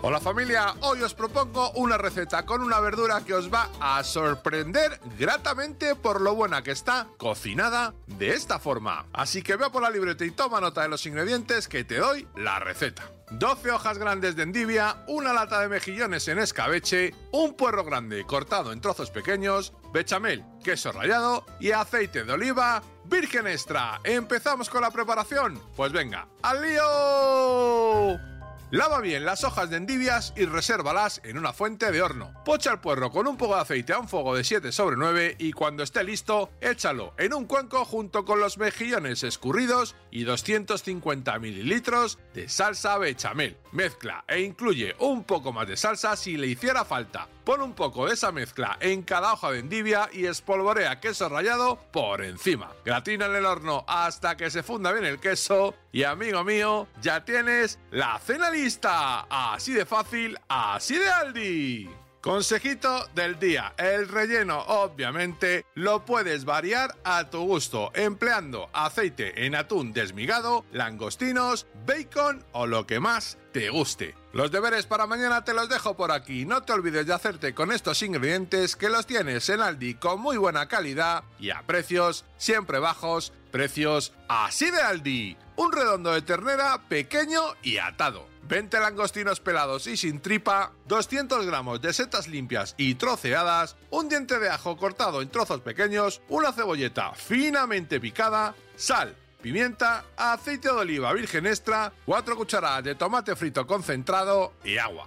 Hola familia, hoy os propongo una receta con una verdura que os va a sorprender gratamente por lo buena que está cocinada de esta forma. Así que vea por la libreta y toma nota de los ingredientes que te doy la receta. 12 hojas grandes de endivia, una lata de mejillones en escabeche, un puerro grande cortado en trozos pequeños, bechamel, queso rallado y aceite de oliva virgen extra. ¿Empezamos con la preparación? Pues venga, ¡al lío! Lava bien las hojas de endivias y resérvalas en una fuente de horno. Pocha el puerro con un poco de aceite a un fuego de 7 sobre 9 y cuando esté listo, échalo en un cuenco junto con los mejillones escurridos y 250 mililitros de salsa bechamel. Mezcla e incluye un poco más de salsa si le hiciera falta. Pon un poco de esa mezcla en cada hoja de endivia y espolvorea queso rallado por encima. Gratina en el horno hasta que se funda bien el queso y amigo mío, ya tienes la cena lista. Así de fácil, así de Aldi. Consejito del día. El relleno, obviamente, lo puedes variar a tu gusto, empleando aceite en atún desmigado, langostinos, bacon o lo que más te guste. Los deberes para mañana te los dejo por aquí. No te olvides de hacerte con estos ingredientes que los tienes en Aldi con muy buena calidad y a precios siempre bajos. Precios así de Aldi. Un redondo de ternera pequeño y atado 20 langostinos pelados y sin tripa, 200 gramos de setas limpias y troceadas, un diente de ajo cortado en trozos pequeños, una cebolleta finamente picada, sal, pimienta, aceite de oliva virgen extra, 4 cucharadas de tomate frito concentrado y agua.